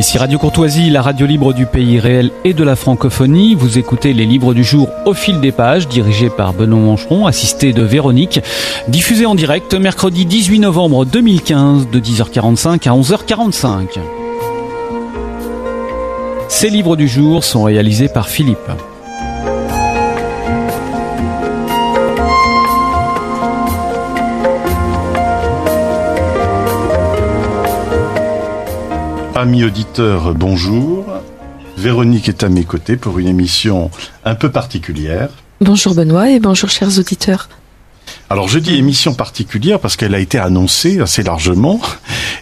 Ici Radio Courtoisie, la radio libre du pays réel et de la francophonie. Vous écoutez les livres du jour au fil des pages, dirigés par Benoît Mancheron, assisté de Véronique. Diffusé en direct mercredi 18 novembre 2015 de 10h45 à 11h45. Ces livres du jour sont réalisés par Philippe. Amis auditeurs, bonjour. Véronique est à mes côtés pour une émission un peu particulière. Bonjour Benoît et bonjour chers auditeurs. Alors je dis émission particulière parce qu'elle a été annoncée assez largement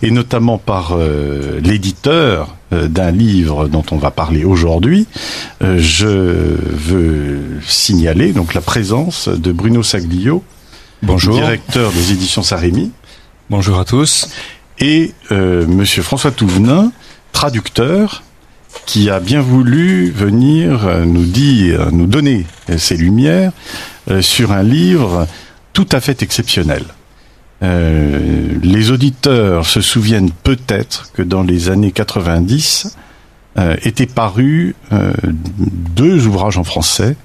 et notamment par euh, l'éditeur euh, d'un livre dont on va parler aujourd'hui. Euh, je veux signaler donc la présence de Bruno Saglio, Bonjour. directeur des éditions Sarémy. Bonjour à tous et euh, Monsieur François Touvenin, traducteur, qui a bien voulu venir euh, nous dire, nous donner ses lumières euh, sur un livre tout à fait exceptionnel. Euh, les auditeurs se souviennent peut-être que dans les années 90 euh, étaient parus euh, deux ouvrages en français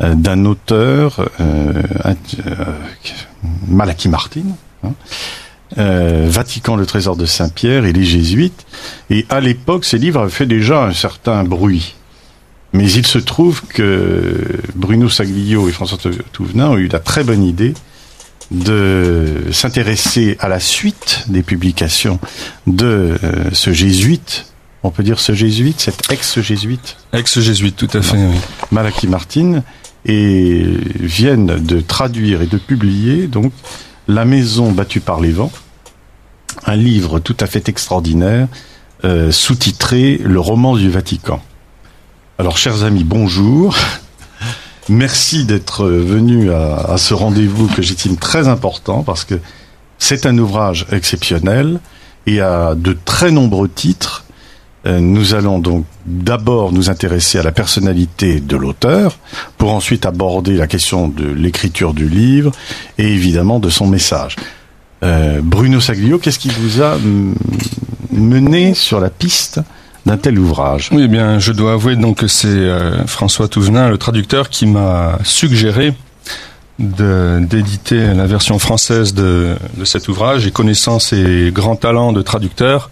d'un auteur, Malaki Martin, hein, euh, Vatican, le trésor de Saint-Pierre et les Jésuites. Et à l'époque, ces livres avaient fait déjà un certain bruit. Mais il se trouve que Bruno Saglio et François Touvenin ont eu la très bonne idée de s'intéresser à la suite des publications de euh, ce jésuite. On peut dire ce jésuite, cet ex-jésuite Ex-jésuite, tout à fait, oui. Malaki Martin, et viennent de traduire et de publier donc La maison battue par les vents, un livre tout à fait extraordinaire, euh, sous-titré Le roman du Vatican. Alors, chers amis, bonjour. Merci d'être venus à, à ce rendez-vous que j'estime très important parce que c'est un ouvrage exceptionnel et à de très nombreux titres. Euh, Nous allons donc d'abord nous intéresser à la personnalité de l'auteur, pour ensuite aborder la question de l'écriture du livre et évidemment de son message. Euh, Bruno Saglio, qu'est-ce qui vous a mm, mené sur la piste d'un tel ouvrage? Oui, eh bien, je dois avouer donc que c'est euh, François Touvenin, le traducteur, qui m'a suggéré d'éditer la version française de, de cet ouvrage et connaissant ses grands talents de traducteur,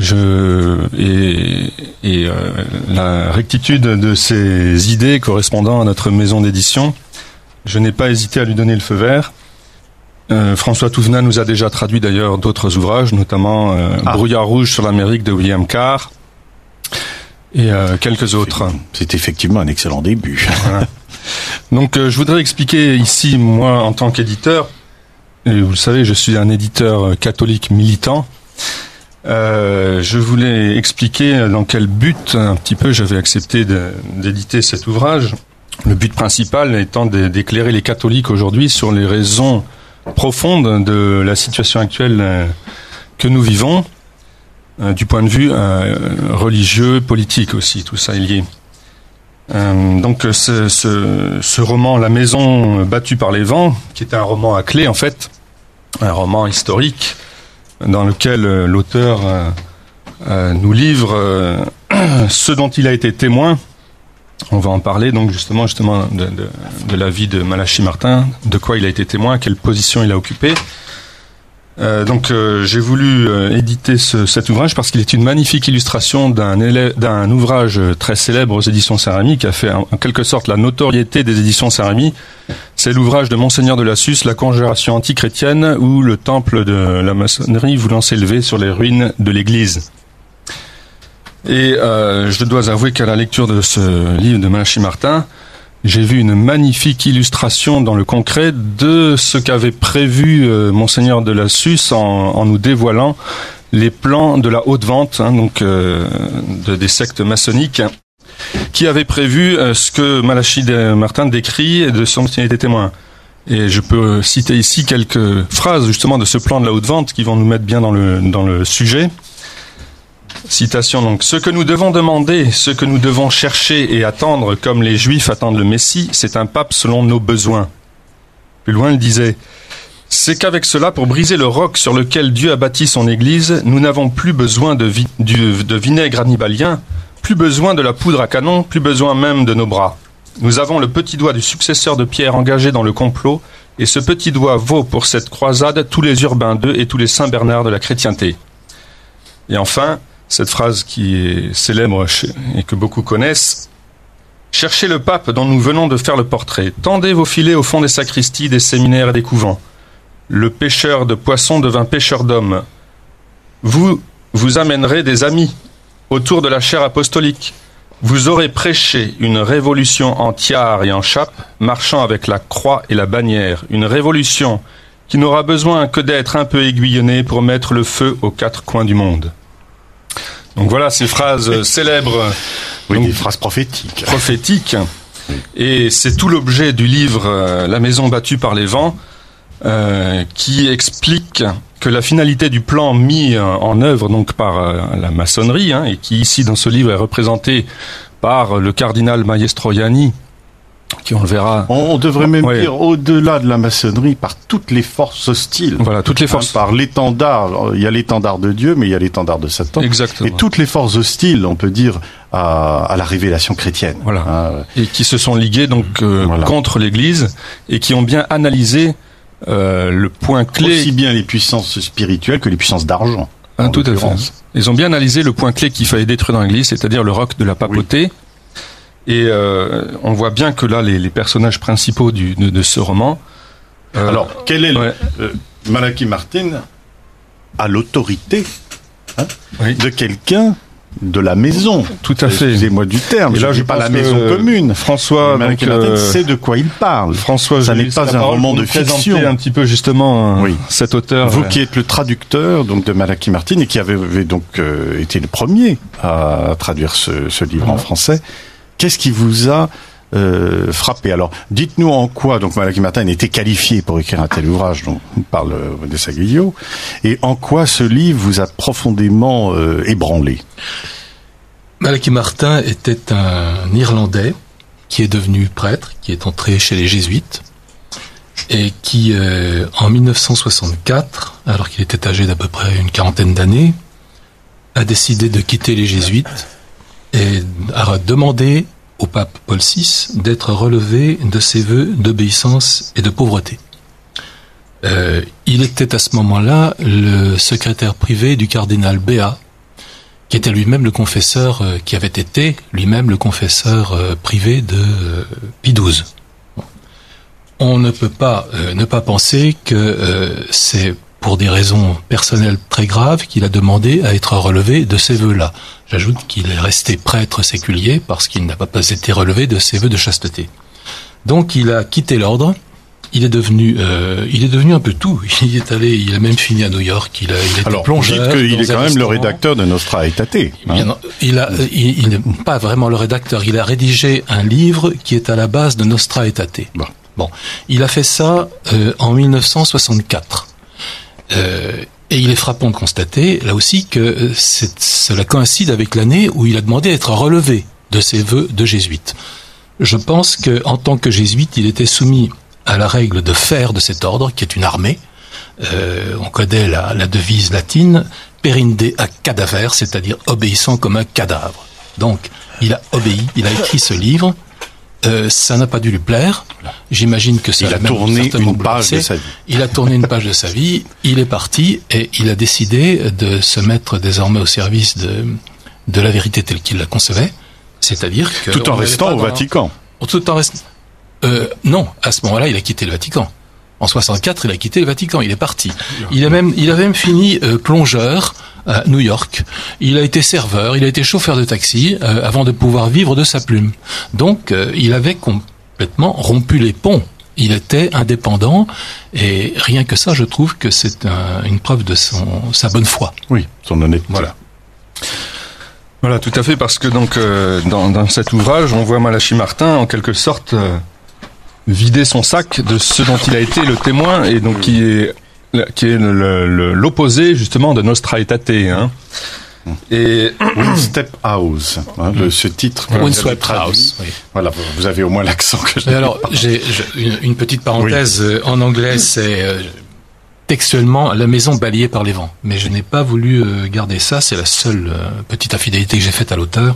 je et, et euh, la rectitude de ses idées correspondant à notre maison d'édition, je n'ai pas hésité à lui donner le feu vert. Euh, François Touvenin nous a déjà traduit d'ailleurs d'autres ouvrages, notamment euh, Ah. Brouillard rouge sur l'Amérique de William Carr et euh, quelques autres. C'est effectivement un excellent début. Donc euh, je voudrais expliquer ici, moi en tant qu'éditeur, et vous le savez, je suis un éditeur euh, catholique militant. Euh, je voulais expliquer dans quel but un petit peu j'avais accepté d'éditer cet ouvrage. Le but principal étant d'éclairer les catholiques aujourd'hui sur les raisons profondes de la situation actuelle euh, que nous vivons, euh, du point de vue religieux, politique aussi, tout ça est lié. Donc ce roman La maison battue par les vents, qui est un roman à clé en fait, un roman historique dans lequel euh, l'auteur euh, euh, nous livre ce dont il a été témoin. On va en parler donc justement de, de la vie de Malachi Martin, de quoi il a été témoin, quelle position il a occupée. Euh, donc euh, j'ai voulu euh, éditer ce, cet ouvrage parce qu'il est une magnifique illustration d'un ouvrage très célèbre aux éditions Sarami qui a fait en, quelque sorte la notoriété des éditions Sarami. C'est l'ouvrage de Monseigneur de la Susse, La conjuration antichrétienne, où le temple de la maçonnerie voulant s'élever sur les ruines de l'église. Et je dois avouer qu'à la lecture de ce livre de Malachi Martin, j'ai vu une magnifique illustration dans le concret de ce qu'avait prévu euh, Monseigneur de la Suisse en, nous dévoilant les plans de la haute vente, hein, donc euh, de, des sectes maçonniques, qui avait prévu euh, ce que Malachi Martin décrit de son il était témoin. Et je peux citer ici quelques phrases justement de ce plan de la haute vente qui vont nous mettre bien dans le, dans le sujet. Citation donc. Ce que nous devons demander, ce que nous devons chercher et attendre comme les Juifs attendent le Messie, c'est un pape selon nos besoins. Plus loin, il disait c'est qu'avec cela, pour briser le roc sur lequel Dieu a bâti son Église, nous n'avons plus besoin de, vinaigre annibalien, plus besoin de la poudre à canon, plus besoin même de nos bras. Nous avons le petit doigt du successeur de Pierre engagé dans le complot, et ce petit doigt vaut pour cette croisade tous les urbains d'eux et tous les saints Bernard de la chrétienté. Et enfin, cette phrase qui est célèbre et que beaucoup connaissent, Cherchez le pape dont nous venons de faire le portrait. Tendez vos filets au fond des sacristies, des séminaires et des couvents. Le pêcheur de poissons devint pêcheur d'hommes. Vous vous amènerez des amis autour de la chaire apostolique. Vous aurez prêché une révolution en tiare et en chape, marchant avec la croix et la bannière, une révolution qui n'aura besoin que d'être un peu aiguillonnée pour mettre le feu aux quatre coins du monde. Donc voilà ces phrases célèbres. Oui, des phrases prophétiques. Prophétiques. Et c'est tout l'objet du livre euh, La maison battue par les vents, euh, qui explique que la finalité du plan mis en œuvre donc par euh, la maçonnerie, hein, et qui ici dans ce livre est représenté par le cardinal Maestroianni, qui on le verra. On, devrait même dire au-delà de la maçonnerie par toutes les forces hostiles. Voilà, toutes les hein, forces. par l'étendard. Il y a l'étendard de Dieu, mais il y a l'étendard de Satan. Exactement. Et toutes les forces hostiles, on peut dire, à, la révélation chrétienne. Voilà. Hein. Et qui se sont liguées donc euh, contre l'Église et qui ont bien analysé euh, le point clé. Aussi bien les puissances spirituelles que les puissances d'argent. Ah, tout à fait. Ils ont bien analysé le point clé qu'il fallait détruire dans l'Église, c'est-à-dire le roc de la papauté. Et euh, on voit bien que là, les, personnages principaux du, de, ce roman. Euh, Alors, quel est le, euh, Malachi Martin a l'autorité hein, de quelqu'un de la maison. Tout à fait. Excusez-moi du terme. Et là, je, pas la maison commune. François donc, Martin sait de quoi il parle. François, ça n'est pas un roman de fiction. un petit peu justement oui. cet auteur. Vous qui êtes le traducteur donc de Malachi Martin et qui avait, donc été le premier à traduire ce, ce livre en français. Qu'est-ce qui vous a euh, frappé? Alors, dites-nous en quoi donc Malachi Martin était qualifié pour écrire un tel ouvrage dont parle de Saguillo, et en quoi ce livre vous a profondément euh, ébranlé? Malachi Martin était un Irlandais qui est devenu prêtre, qui est entré chez les Jésuites, et qui, euh, en 1964, alors qu'il était âgé d'à peu près une quarantaine d'années, a décidé de quitter les Jésuites et a demandé au pape Paul VI d'être relevé de ses voeux d'obéissance et de pauvreté. Euh, il était à ce moment-là le secrétaire privé du cardinal Béat, qui était lui-même le confesseur, euh, qui avait été lui-même le confesseur euh, privé de Pie XII. On ne peut pas ne pas penser que c'est pour des raisons personnelles très graves qu'il a demandé à être relevé de ces vœux-là. J'ajoute qu'il est resté prêtre séculier parce qu'il n'a pas été relevé de ses vœux de chasteté. Donc il a quitté l'ordre. Il est devenu, euh, il est devenu un peu tout. Il est allé, il a même fini à New York. Il a, il Alors, plongeur. qu'il est quand même le rédacteur de Nostra Aetate. Hein. il a, il, n'est pas vraiment le rédacteur. Il a rédigé un livre qui est à la base de Nostra Aetate. Bon. bon. il a fait ça euh, en 1964. Euh, et il est frappant de constater, là aussi, que euh, cela coïncide avec l'année où il a demandé à être relevé de ses vœux de jésuite. Je pense qu'en tant que jésuite, il était soumis à la règle de faire de cet ordre, qui est une armée. Euh, on connaît la, la, devise latine, perinde a cadaver, c'est-à-dire obéissant comme un cadavre. Donc, il a obéi, il a écrit ce livre, euh, ça n'a pas dû lui plaire. J'imagine que ça il a, tourné une page de sa vie. Il a tourné une page de sa vie. Il est parti et il a décidé de se mettre désormais au service de de la vérité telle qu'il la concevait, c'est-à-dire que tout en restant au Vatican. Tout en restant. Euh, non, à ce moment-là, il a quitté le Vatican. En 64, il a quitté le Vatican, il est parti. Il a même, il a même fini euh, plongeur à New York. Il a été serveur, il a été chauffeur de taxi euh, avant de pouvoir vivre de sa plume. Donc, euh, il avait complètement rompu les ponts. Il était indépendant et rien que ça, je trouve que c'est une preuve de son, sa bonne foi. Oui, son honnêteté. Voilà. Voilà, tout à fait, parce que donc dans, dans, cet ouvrage, on voit Malachi Martin en quelque sorte vider son sac de ce dont il a été le témoin et donc qui est qui est l'opposé justement de Nostra Aetate. Hein. Et One Step House, hein, ce titre. One Step House. Oui. Voilà, vous avez au moins l'accent que j'ai. Alors, j'ai une, petite parenthèse. Euh, en anglais, c'est euh, textuellement la maison balayée par les vents. Mais je n'ai pas voulu euh, garder ça. C'est la seule euh, petite infidélité que j'ai faite à l'auteur,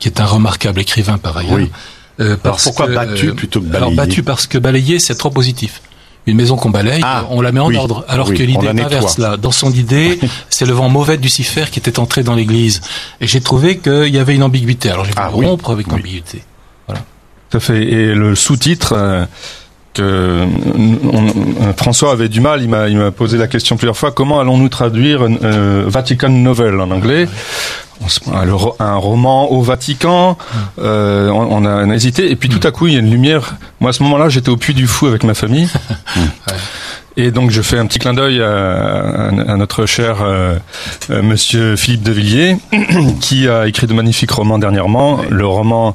qui est un remarquable écrivain par ailleurs. Oui. Euh, Alors pourquoi que, battu plutôt que Alors balayé battu parce que balayer c'est trop positif. Une maison qu'on balaye, Ah, on la met en oui, ordre. Alors oui, que l'idée inverse là. Dans son idée, c'est le vent mauvais de Lucifer qui était entré dans l'église. Et j'ai trouvé qu'il y avait une ambiguïté. Alors j'ai voulu Ah oui, rompre avec oui. l'ambiguïté. Tout à fait. Et le sous-titre euh, que on- on- François avait du mal, il m'a posé la question plusieurs fois. Comment allons-nous traduire euh, Vatican Novel en anglais? Un, roman au Vatican. euh, on, a, on a hésité. Et puis tout à coup, il y a une lumière. Moi, à ce moment-là, j'étais au Puy du Fou avec ma famille. Et donc je fais un petit clin d'œil à, notre cher euh, euh, Monsieur Philippe de Villiers, qui a écrit de magnifiques romans dernièrement. Le roman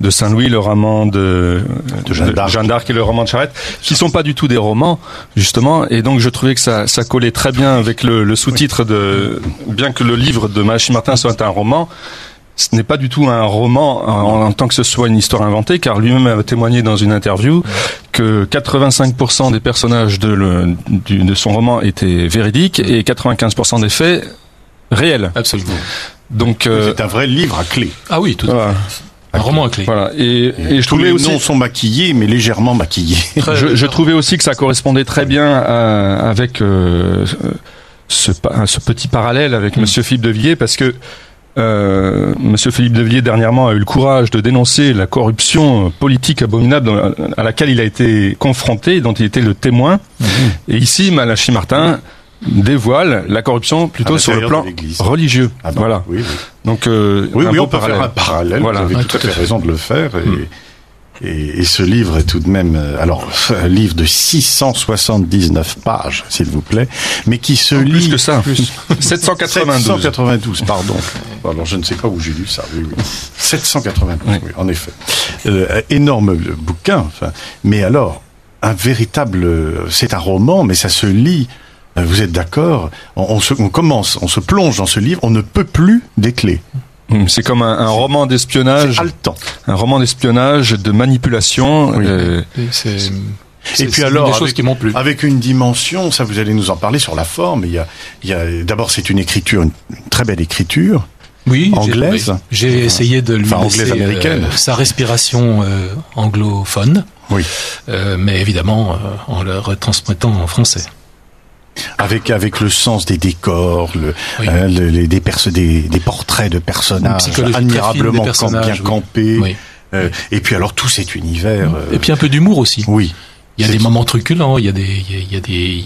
de Saint-Louis, le roman de, De Jeanne d'Arc. et le roman de Charette, qui sont pas du tout des romans, justement. Et donc je trouvais que ça, ça collait très bien avec le, le sous-titre de, bien que le livre de Malachi Martin soit un roman. Ce n'est pas du tout un roman en, en tant que ce soit une histoire inventée, car lui-même a témoigné dans une interview que 85% des personnages de, le, du- de son roman étaient véridiques et 95% des faits réels. Absolument. Donc euh, C'est un vrai livre à clé. Ah oui, tout à voilà, fait. Un roman à clé. voilà. Et, et je Tous trouvais les aussi, noms sont maquillés, mais légèrement maquillés. Je, je trouvais aussi que ça correspondait très bien à- avec euh, ce, petit parallèle avec Mm. Monsieur Philippe de Villiers, parce que euh, Monsieur Philippe de Villiers dernièrement a eu le courage de dénoncer la corruption politique abominable dans- à laquelle il a été confronté, dont il était le témoin. Mhm. Et ici, Malachi Martin dévoile la corruption plutôt À sur le plan religieux. Ah bon, voilà. Oui, oui. Donc euh, Oui, un oui, on peut faire un parallèle. Voilà. Vous avez Ouais, tout à tout à fait raison de le faire. Et, Mm. et, et ce livre est tout de même, euh, alors, un livre de 679 pages, s'il vous plaît, mais qui se lit... Plus que ça. 792. 792, pardon. Alors, je ne sais pas où j'ai lu ça. Oui, oui. 792, Oui. oui, en effet. Euh, énorme bouquin. Enfin, mais alors, un véritable... C'est un roman, mais ça se lit... euh, Vous êtes d'accord on, on, se, on commence, on se plonge dans ce livre, on ne peut plus décler. Hum, C'est comme un, un roman d'espionnage, un roman d'espionnage, de manipulation. Oui. euh, Et puis alors, des avec- qui m'ont plu. Avec une dimension, ça vous allez nous en parler sur la forme. Il y a, il y a d'abord c'est une écriture, une, une très belle écriture. Oui, j'ai- anglaise. oui. J'ai essayé de lui Enfin, laisser américaine. euh, sa respiration euh, anglophone, Oui. euh, mais évidemment euh, en le retransmettant en français. Avec avec le sens des décors, le, Oui. hein, le- les, des, perso- des, des portraits de personnages admirablement personnages, bien oui. campés. Oui. Euh, et puis alors tout cet univers. euh, Et puis un peu d'humour aussi. oui. Il y a des moments truculents, il y a des, il y a, des,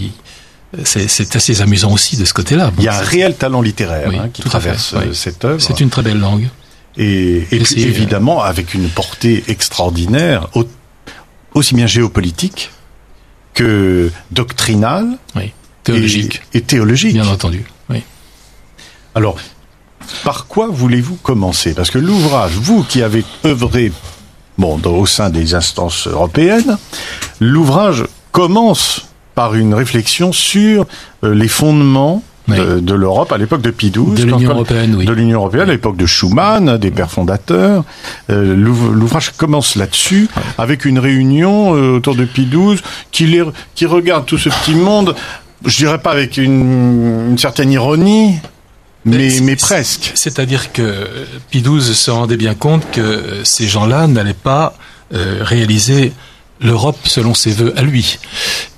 c'est assez amusant aussi de ce côté-là. Bon, Il y a un réel talent littéraire Oui, hein, qui fait, traverse oui. euh, cette œuvre. C'est une très belle langue. Et, et puis euh, évidemment avec une portée extraordinaire, au- aussi bien géopolitique que doctrinale Théologique, et, et théologique. bien entendu. Oui. Alors, par quoi voulez-vous commencer? Parce que l'ouvrage, vous qui avez œuvré bon, au sein des instances européennes, l'ouvrage commence par une réflexion sur euh, les fondements Oui. de, de l'Europe à l'époque de Pie XII, De l'Union européenne, oui. de l'Union européenne, à l'époque de Schuman, des pères fondateurs. Euh, l'ouv- L'ouvrage commence là-dessus, avec une réunion euh, autour de Pie XII, qui, les, qui regarde tout ce petit monde, je dirais pas avec une, une certaine ironie, mais, presque. C'est-à-dire que Pie XII se rendait bien compte que euh, ces gens-là n'allaient pas euh, réaliser l'Europe selon ses voeux à lui.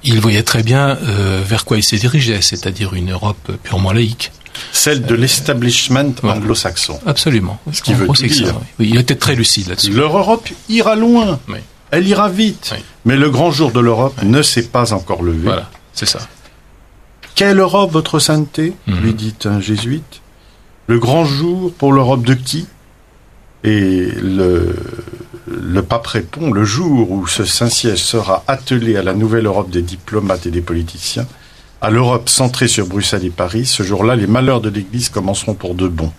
Il voyait très bien euh, vers quoi il se dirigeait, c'est-à-dire une Europe purement laïque. Celle de l'establishment voilà. anglo-saxon. Absolument. Ce qui veut ça, dire. Oui, il était très lucide là-dessus. Leur Europe ira loin. Oui. Elle ira vite. Oui. Mais le grand jour de l'Europe ne s'est pas encore levé. Voilà, c'est ça. Quelle Europe, votre sainteté Mhm. lui dit un jésuite. Le grand jour pour l'Europe de qui? Et le, le pape répond, le jour où ce Saint-Siège sera attelé à la nouvelle Europe des diplomates et des politiciens, à l'Europe centrée sur Bruxelles et Paris, ce jour-là, les malheurs de l'Église commenceront pour de bon.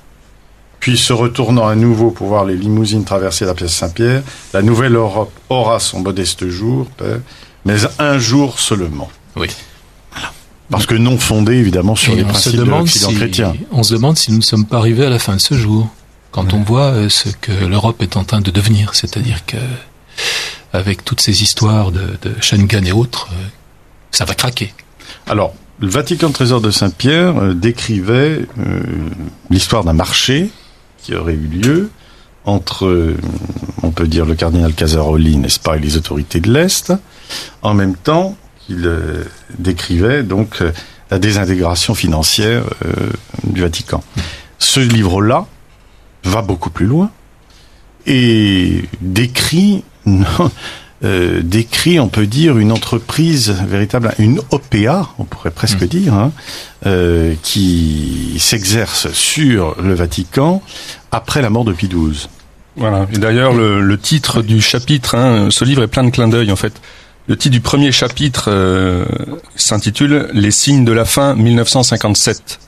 Puis, se retournant à nouveau pour voir les limousines traverser la pièce Saint-Pierre, la nouvelle Europe aura son modeste jour, Père, mais un jour seulement. Oui. Parce que non fondé, évidemment, sur Et les principes de l'Occident si, chrétien. on se demande si nous ne sommes pas arrivés à la fin de ce jour, quand on voit euh, ce que l'Europe est en train de devenir, c'est-à-dire que avec toutes ces histoires de, de Schengen et autres, euh, ça va craquer. Alors, le Vatican Trésor de Saint-Pierre euh, décrivait euh, l'histoire d'un marché qui aurait eu lieu entre, euh, on peut dire, le cardinal Casaroli, n'est-ce pas, et les autorités de l'Est, en même temps qu'il euh, décrivait donc euh, la désintégration financière euh, du Vatican. Ce livre-là va beaucoup plus loin et décrit, euh, décrit, on peut dire, une entreprise véritable, une OPA, on pourrait presque Mm. dire, hein, euh, qui s'exerce sur le Vatican après la mort de Pie XII. Voilà. Et d'ailleurs, le, le titre du chapitre, hein, ce livre est plein de clins d'œil en fait. Le titre du premier chapitre euh, s'intitule Les signes de la fin 1957.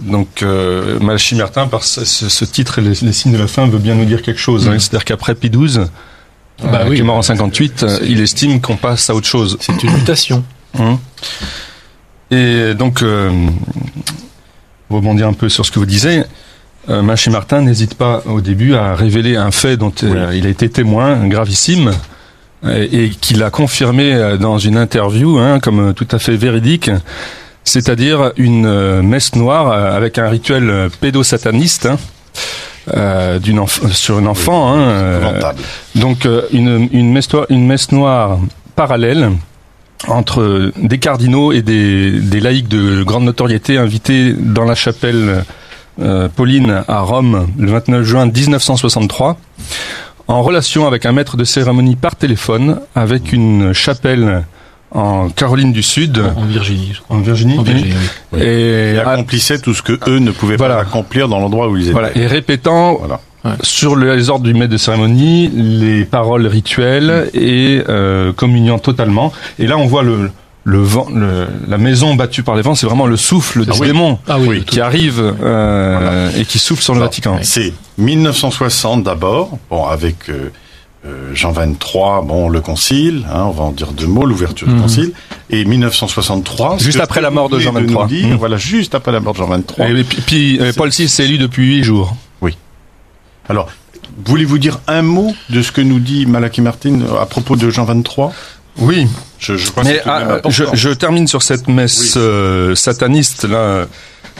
Donc, euh, Malachi Martin, par ce, titre, les, les signes de la fin, veut bien nous dire quelque chose. hein. C'est-à-dire qu'après Pie XII, Bah euh, oui. qui est mort en 58, euh, il estime qu'on passe à autre chose. C'est une mutation. Hein. Et donc, euh, pour rebondir un peu sur ce que vous disiez, euh, Maché Martin n'hésite pas au début à révéler un fait dont euh, il a été témoin gravissime euh, et qu'il a confirmé euh, dans une interview hein, comme tout à fait véridique, c'est-à-dire une euh, messe noire avec un rituel pédosataniste hein, euh, d'une sur une enfant. hein, euh, donc euh, une, une, messe noire, une messe noire parallèle entre des cardinaux et des, des laïcs de grande notoriété invités dans la chapelle Pauline à Rome le 29 juin 1963 en relation avec un maître de cérémonie par téléphone avec une chapelle en Caroline du Sud En Virginie. je crois. En Virginie, En Virginie, oui. et, Et accomplissait tout ce que eux ne pouvaient Voilà. pas accomplir dans l'endroit où ils étaient. voilà, et répétant Voilà. sur les ordres du maître de cérémonie, les paroles rituelles et euh, communiant totalement. Et là, on voit le, le vent, le- la maison battue par les vents, c'est vraiment le souffle du Ah oui. démon Ah oui, qui arrive euh, et qui souffle sur le Alors, Vatican. C'est 1960 d'abord, bon avec euh, euh, Jean 23, bon le concile, hein, on va en dire deux mots, l'ouverture du Mhm. concile, et 1963, ce Juste après la mort de Jean nous 23. dire, Mhm. Voilà, juste après la mort de Jean 23. Et puis, puis, euh, Paul VI s'est élu depuis huit jours. Alors, voulez-vous dire un mot de ce que nous dit Malachi Martin à propos de Jean 23 Oui, je, je crois que mais ah, je, je termine sur cette messe Oui. euh, sataniste là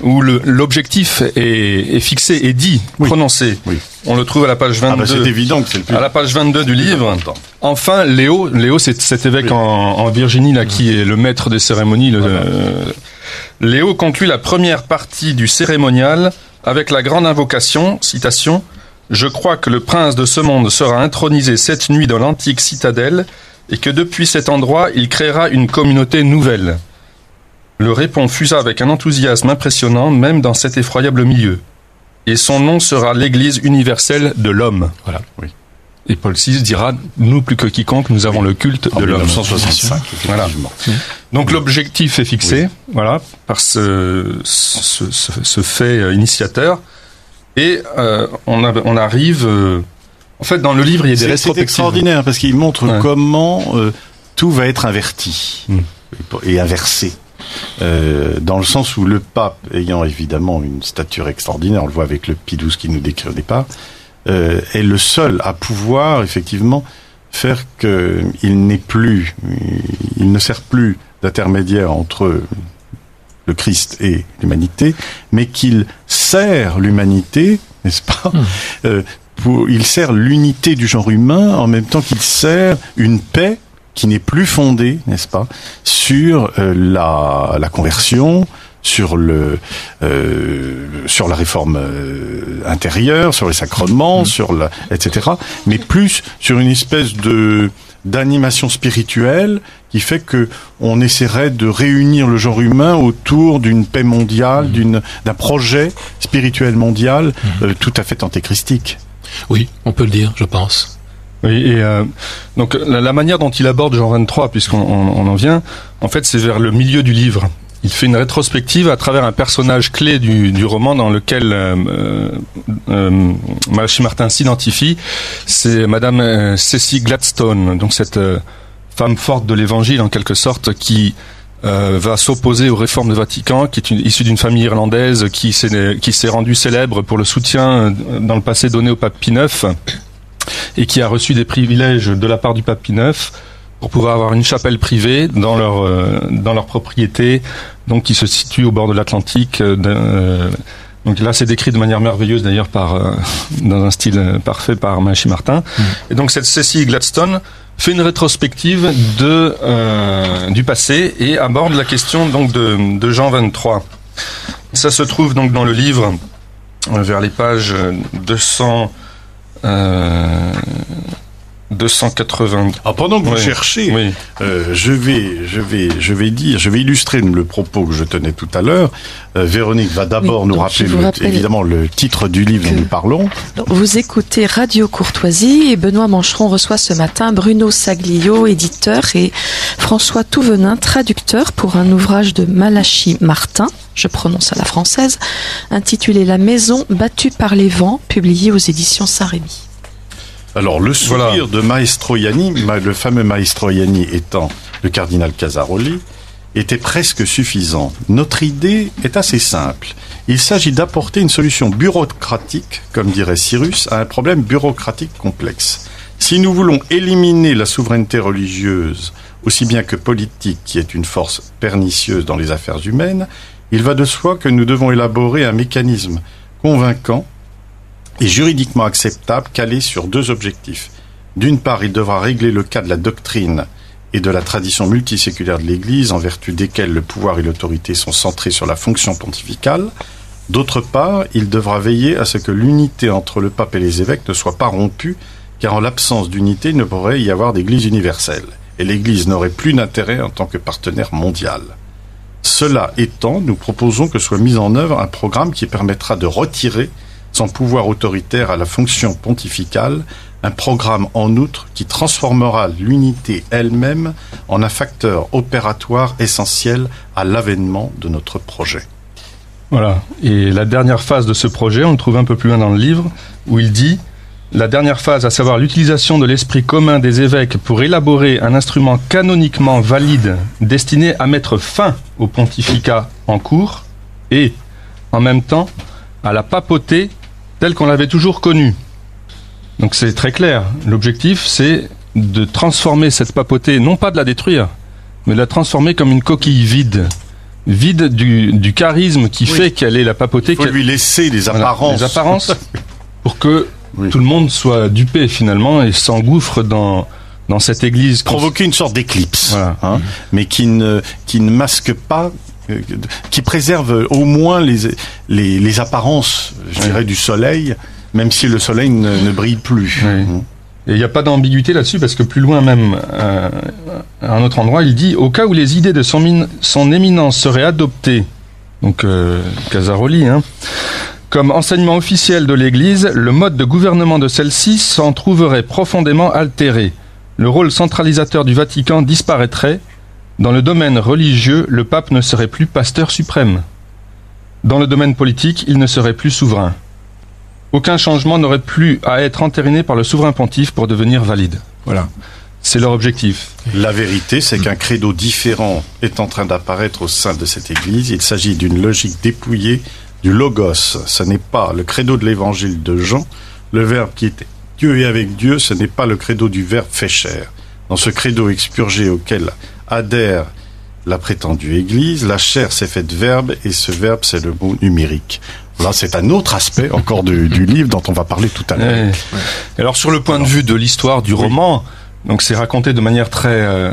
où l'objectif est, est fixé et dit, Oui. prononcé. Oui. On le trouve à la page Ah 22. bah, c'est évident que c'est le plus à la page 22 du livre. Enfin, Léo, Léo, c'est cet évêque Oui. en, en Virginie là qui est le maître des cérémonies. le- Voilà. euh, Léo conclut la première partie du cérémonial avec la grande invocation, citation. Je crois que le prince de ce monde sera intronisé cette nuit dans l'antique citadelle et que depuis cet endroit il créera une communauté nouvelle. Le répond fusa avec un enthousiasme impressionnant même dans cet effroyable milieu. Et son nom sera l'Église universelle de l'homme. Voilà. Oui. Et Paul VI dira, nous plus que quiconque, nous avons le culte En de l'homme. 1965, Voilà. Donc l'objectif est fixé, voilà, par ce, ce, ce- ce fait initiateur. Et euh, on, a- on arrive... euh, en fait, dans le livre, il y a des C'est- C'est rétrospectives. extraordinaire parce qu'il montre Ouais. comment euh, tout va être inverti Mm. et inversé. Euh, dans le sens où le pape, ayant évidemment une stature extraordinaire, on le voit avec le XII qui nous décrit au départ, euh, est le seul à pouvoir effectivement faire que il n'est plus, il ne sert plus d'intermédiaire entre le Christ et l'humanité, mais qu'il sert l'humanité, n'est-ce pas Hmm. euh, pour, Il sert l'unité du genre humain en même temps qu'il sert une paix qui n'est plus fondée, n'est-ce pas, sur euh, la, la conversion, sur le euh, sur la réforme euh, intérieure, sur les sacrements, sur la etc. Mais plus sur une espèce de d'animation spirituelle qui fait que on essaierait de réunir le genre humain autour d'une paix mondiale, d'une d'un projet spirituel mondial euh, tout à fait antéchristique. Oui, on peut le dire, je pense. Oui, et euh, donc la, manière dont il aborde Jean 23, puisqu'on on, on en vient, en fait, c'est vers le milieu du livre. Il fait une rétrospective à travers un personnage clé du, roman dans lequel euh, euh, euh, Martin s'identifie. C'est Madame euh, Cécile Gladstone, donc cette femme forte de l'Évangile en quelque sorte, qui euh, va s'opposer aux réformes du Vatican, qui est une, issue d'une famille irlandaise qui s'est qui s'est rendue célèbre pour le soutien euh, dans le passé donné au pape Pie IX et qui a reçu des privilèges de la part du pape Pie IX, pour pouvoir avoir une chapelle privée dans leur euh, dans leur propriété, donc qui se situe au bord de l'Atlantique. euh, euh, donc là, c'est décrit de manière merveilleuse d'ailleurs par euh, dans un style euh, parfait par Machi Martin. Et donc cette Cécile Gladstone fait une rétrospective de euh, du passé et aborde la question donc de, de Jean 23. Ça se trouve donc dans le livre vers les pages 200 euh, 280. Alors, pendant que vous Oui. cherchez, Oui. euh, je vais, je vais, je vais dire, je vais illustrer le propos que je tenais tout à l'heure. Euh, Véronique va d'abord Oui, nous rappeler le- rappelle évidemment le titre du livre dont nous parlons. Vous écoutez Radio Courtoisie et Benoît Mancheron reçoit ce matin Bruno Saglio, éditeur, et François Touvenin, traducteur pour un ouvrage de Malachi Martin, je prononce à la française, intitulé La maison battue par les vents, publié aux éditions Saint-Rémy. Alors, le sourire Voilà. de Maestro Ianni, ma- le fameux Maestro Ianni étant le cardinal Casaroli, était presque suffisant. Notre idée est assez simple. Il s'agit d'apporter une solution bureaucratique, comme dirait Cyrus, à un problème bureaucratique complexe. Si nous voulons éliminer la souveraineté religieuse, aussi bien que politique, qui est une force pernicieuse dans les affaires humaines, il va de soi que nous devons élaborer un mécanisme convaincant et juridiquement acceptable calé sur deux objectifs. D'une part, il devra régler le cas de la doctrine et de la tradition multiséculaire de l'Église, en vertu desquelles le pouvoir et l'autorité sont centrés sur la fonction pontificale. D'autre part, il devra veiller à ce que l'unité entre le pape et les évêques ne soit pas rompue, car en l'absence d'unité, il ne pourrait y avoir d'Église universelle, et l'Église n'aurait plus d'intérêt en tant que partenaire mondial. Cela étant, nous proposons que soit mis en œuvre un programme qui permettra de retirer son pouvoir autoritaire à la fonction pontificale, un programme en outre qui transformera l'unité elle-même en un facteur opératoire essentiel à l'avènement de notre projet. Voilà. Et la dernière phase de ce projet, on le trouve un peu plus loin dans le livre, où il dit la dernière phase, à savoir l'utilisation de l'esprit commun des évêques pour élaborer un instrument canoniquement valide destiné à mettre fin au pontificat en cours et, en même temps, à la papauté telle qu'on l'avait toujours connue. Donc c'est très clair. L'objectif, c'est de transformer cette papauté, non pas de la détruire, mais de la transformer comme une coquille vide vide du, du charisme qui Oui. fait qu'elle est la papauté, Il faut lui laisser les voilà, apparences. apparences pour que Oui. tout le monde soit dupé finalement et s'engouffre dans, dans cette église. provoquer une sorte d'éclipse, Voilà. hein, mais qui ne, qui ne masque pas, qui préserve au moins les, les, les apparences, je Oui. dirais, du soleil, même si le soleil ne, ne brille plus. Oui. Hein. Et il n'y a pas d'ambiguïté là-dessus parce que plus loin même, euh, à un autre endroit, il dit au cas où les idées de son éminence seraient adoptées, donc euh, Casaroli, hein, comme enseignement officiel de l'Église, le mode de gouvernement de celle-ci s'en trouverait profondément altéré. Le rôle centralisateur du Vatican disparaîtrait. Dans le domaine religieux, le pape ne serait plus pasteur suprême. Dans le domaine politique, il ne serait plus souverain. Aucun changement n'aurait plus à être entériné par le souverain pontife pour devenir valide. Voilà. C'est leur objectif. La vérité, c'est qu'un credo différent est en train d'apparaître au sein de cette Église. Il s'agit d'une logique dépouillée du logos. Ce n'est pas le credo de l'évangile de Jean, le Verbe qui était Dieu et avec Dieu, ce n'est pas le credo du Verbe fait chair. Dans ce credo expurgé auquel adhère la prétendue Église, la chair s'est faite verbe et ce verbe, c'est le mot numérique. Là, c'est un autre aspect encore du, du livre dont on va parler tout à l'heure. Ouais. Alors sur le point de vue de l'histoire du Oui. roman, donc c'est raconté de manière très euh,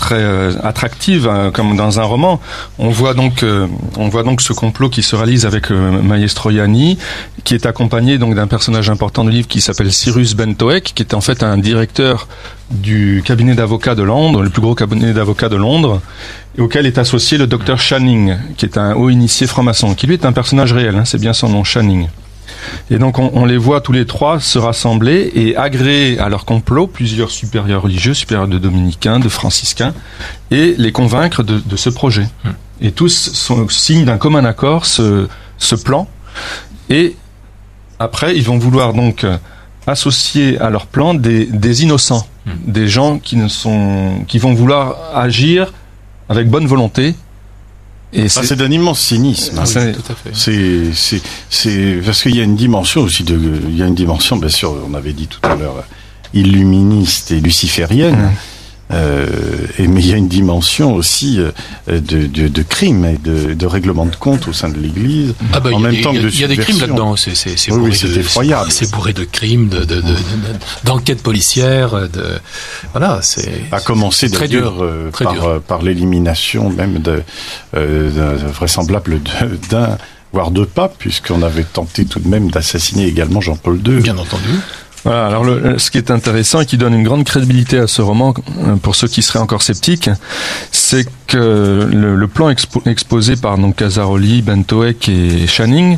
très euh, attractive hein, comme dans un roman. On voit donc euh, on voit donc ce complot qui se réalise avec euh, Maestro Ianni, qui est accompagné donc d'un personnage important du livre qui s'appelle Cyrus Bentoek, qui est en fait un directeur du cabinet d'avocats de Londres, le plus gros cabinet d'avocats de Londres, et auquel est associé le docteur Channing, qui est un haut initié franc-maçon, qui lui est un personnage réel, hein, c'est bien son nom, Channing. Et donc on, on les voit tous les trois se rassembler et agréer à leur complot plusieurs supérieurs religieux, supérieurs de dominicains, de franciscains, et les convaincre de, de ce projet. Et tous sont, signent d'un commun accord ce, ce plan. Et après, ils vont vouloir donc associer à leur plan des, des innocents, des gens qui ne sont, qui vont vouloir agir avec bonne volonté. Et Ah, c'est- c'est d'un immense cynisme. Ah oui, c'est- tout à fait. C'est, c'est, c'est parce qu'il y a une dimension aussi de, il y a une dimension, bien sûr, on avait dit tout à l'heure, illuministe et luciférienne. Euh, et, mais il y a une dimension aussi euh, de, de, de crime et de, de, règlement de compte au sein de l'Église. Ah bah, en même temps que Il y a des crimes là-dedans. C'est oui, oui, effroyable. C'est bourré de crimes, de, d'enquêtes policières. De voilà, c'est. À commencer d'ailleurs euh, par, euh, par l'élimination même de, euh, vraisemblable d'un voire deux papes, puisqu'on avait tenté tout de même d'assassiner également Jean-Paul II. Bien entendu. Alors ce qui est intéressant et qui donne une grande crédibilité à ce roman, euh, pour ceux qui seraient encore sceptiques, c'est que le, plan exposé par Casaroli, Bentoek et Channing,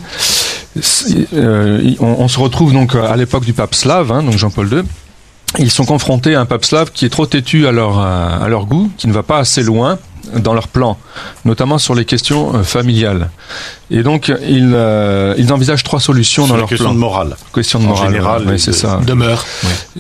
euh, on, on, se retrouve donc à l'époque du pape slave, hein, donc Jean-Paul II. Ils sont confrontés à un pape slave qui est trop têtu à leur, à leur goût, qui ne va pas assez loin dans leur plan, notamment sur les questions euh, familiales. Et donc, ils, euh, ils envisagent trois solutions dans leur question plan. de morale. Question de morale. Général, ouais, c'est ça. Demeure.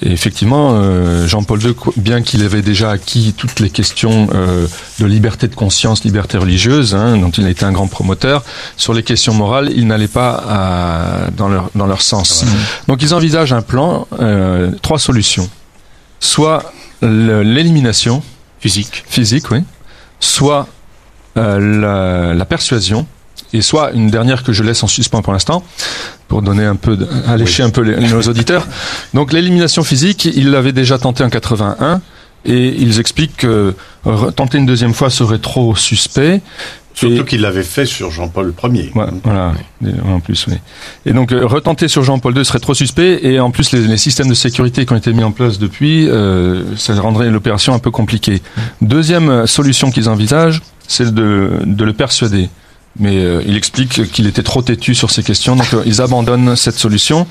Et effectivement, euh, Jean-Paul II, bien qu'il avait déjà acquis toutes les questions euh, de liberté de conscience, liberté religieuse, hein, dont il a été un grand promoteur, sur les questions morales, il n'allait pas à, dans leur dans leur sens. Donc, ils envisagent un plan, euh, trois solutions. Soit l'élimination physique, physique, oui. Soit la, la persuasion, et soit une dernière que je laisse en suspens pour l'instant, pour donner un peu, de, allécher un peu les, nos auditeurs. Donc l'élimination physique, il l'avait déjà tenté en 81, et ils expliquent que tenter une deuxième fois serait trop suspect. Surtout qu'il l'avait fait sur Jean-Paul Ier. Ouais, voilà, en plus, oui. Et donc, euh, retenter sur Jean-Paul II serait trop suspect, et en plus, les, les, systèmes de sécurité qui ont été mis en place depuis, euh, ça rendrait l'opération un peu compliquée. Deuxième solution qu'ils envisagent, c'est de, de le persuader mais euh, il explique qu'il était trop têtu sur ces questions, donc euh, ils abandonnent cette solution.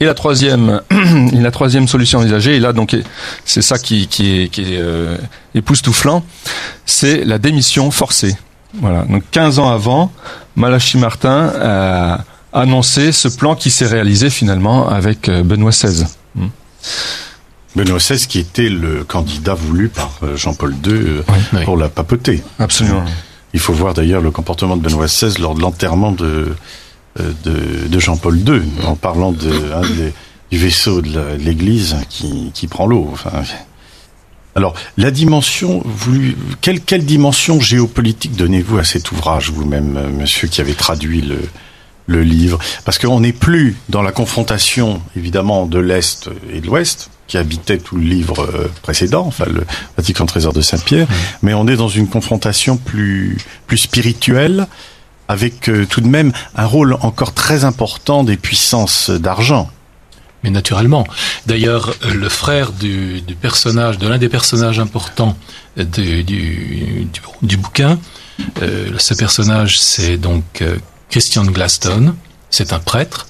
Et la troisième, la troisième solution envisagée, et là donc c'est ça qui, qui est, qui est euh, époustouflant, c'est la démission forcée. Voilà. Donc 15 ans avant, Malachi Martin a annoncé ce plan qui s'est réalisé finalement avec euh, Benoît XVI. Hmm. Benoît XVI qui était le candidat voulu par euh, Jean-Paul II oui, pour oui. la papauté. Absolument. Il faut voir d'ailleurs le comportement de Benoît XVI lors de l'enterrement de, euh, de, de Jean-Paul II, en parlant de, hein, de, du vaisseau de l'Église qui, qui prend l'eau. Enfin, alors, la dimension, vous, quelle, quelle dimension géopolitique donnez-vous à cet ouvrage, vous-même, monsieur, qui avez traduit le, le livre? Parce qu'on n'est plus dans la confrontation, évidemment, de l'Est et de l'Ouest, qui habitait tout le livre euh, précédent, enfin le Vatican Trésor de Saint-Pierre, mais on est dans une confrontation plus plus spirituelle, avec euh, tout de même un rôle encore très important des puissances d'argent. Mais naturellement. D'ailleurs, le frère du, du, personnage, de l'un des personnages importants du, du, du, du bouquin, euh, ce personnage, c'est donc euh, Christian Glaston. C'est un prêtre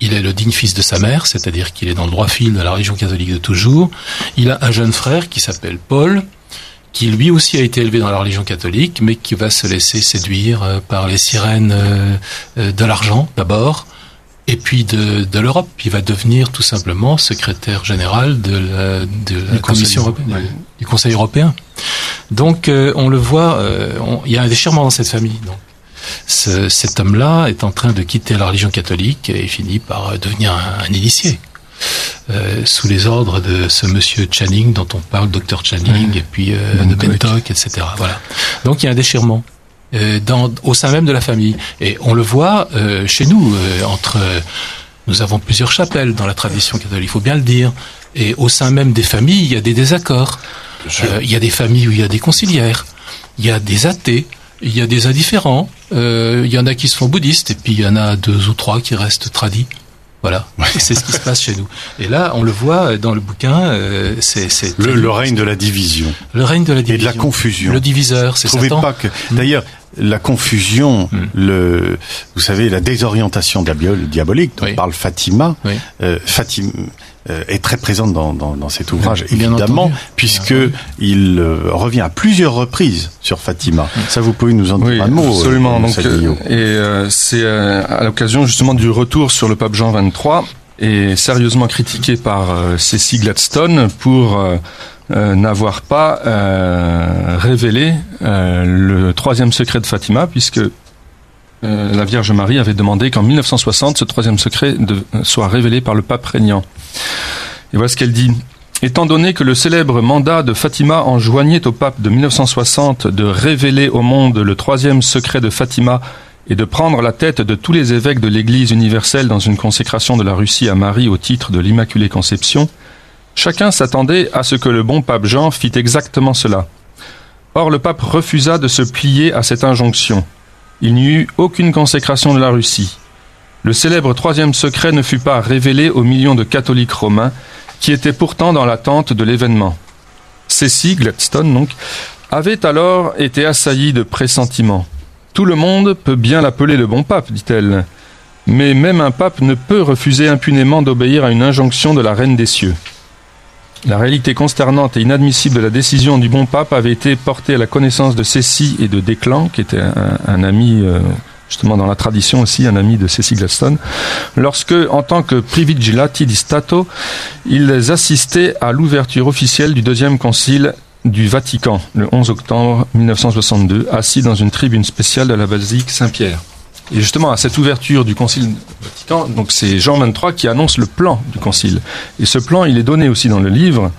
il est le digne fils de sa mère, c'est-à-dire qu'il est dans le droit fil de la religion catholique de toujours. Il a un jeune frère qui s'appelle Paul, qui lui aussi a été élevé dans la religion catholique, mais qui va se laisser séduire euh, par les sirènes euh, de l'argent d'abord, et puis de, de l'Europe. Il va devenir tout simplement secrétaire général de la, de la Commission européenne, ouais. du Conseil européen. Donc euh, on le voit, on, il y a un déchirement dans cette famille. Donc ce, cet homme-là est en train de quitter la religion catholique et finit par devenir un, un initié. Euh, sous les ordres de ce monsieur Channing dont on parle, docteur Channing, et puis euh, de Bentock, etc. Voilà. Donc il y a un déchirement euh, dans, au sein même de la famille. Et on le voit euh, chez nous, euh, entre... Nous avons plusieurs chapelles dans la tradition catholique, il faut bien le dire. Et au sein même des familles, il y a des désaccords. Euh, il y a des familles où il y a des conciliaires. Il y a des athées. Il y a des indifférents. Euh, il y en a qui se font bouddhistes. Et puis il y en a deux ou trois qui restent tradis. Voilà, c'est ce qui se passe chez nous. Et là, on le voit dans le bouquin, euh, c'est le, le, règne de la division. Le règne de la division. Et de la confusion. Le diviseur, c'est ça. pas que d'ailleurs la confusion, mm. le vous savez la désorientation diabolique dont oui. parle Fatima, oui. euh, Fatima euh, est très présente dans, dans, dans cet ouvrage, Bien évidemment, puisque il euh, revient à plusieurs reprises sur Fatima. Ça, vous pouvez nous en dire oui, un mot. Absolument. Donc, euh, et c'est à l'occasion justement du retour sur le pape Jean XXIII et sérieusement critiqué par Cécile Gladstone pour euh, n'avoir pas euh, révélé euh, le troisième secret de Fatima, puisque la Vierge Marie avait demandé qu'en 1960, ce troisième secret de, soit révélé par le pape régnant. Et voilà ce qu'elle dit. Étant donné que le célèbre mandat de Fatima enjoignait au pape de 1960 de révéler au monde le troisième secret de Fatima et de prendre la tête de tous les évêques de l'Église universelle dans une consécration de la Russie à Marie au titre de l'Immaculée Conception, chacun s'attendait à ce que le bon pape Jean fît exactement cela. Or le pape refusa de se plier à cette injonction. Il n'y eut aucune consécration de la Russie. Le célèbre troisième secret ne fut pas révélé aux millions de catholiques romains qui étaient pourtant dans l'attente de l'événement. Cécile Gladstone, donc, avait alors été assaillie de pressentiments. Tout le monde peut bien l'appeler le bon pape, dit-elle. Mais même un pape ne peut refuser impunément d'obéir à une injonction de la reine des cieux. La réalité consternante et inadmissible de la décision du bon pape avait été portée à la connaissance de Cécile et de Desclans, qui était un, ami euh, justement dans la tradition aussi, un ami de Cécile Gladstone, lorsque, en tant que privigilati di Stato, ils assistaient à l'ouverture officielle du deuxième concile du Vatican, le 11 octobre 1962, assis dans une tribune spéciale de la basilique Saint-Pierre. Et justement, à cette ouverture du Concile Vatican, donc c'est Jean 23 qui annonce le plan du Concile. Et ce plan, il est donné aussi dans le livre,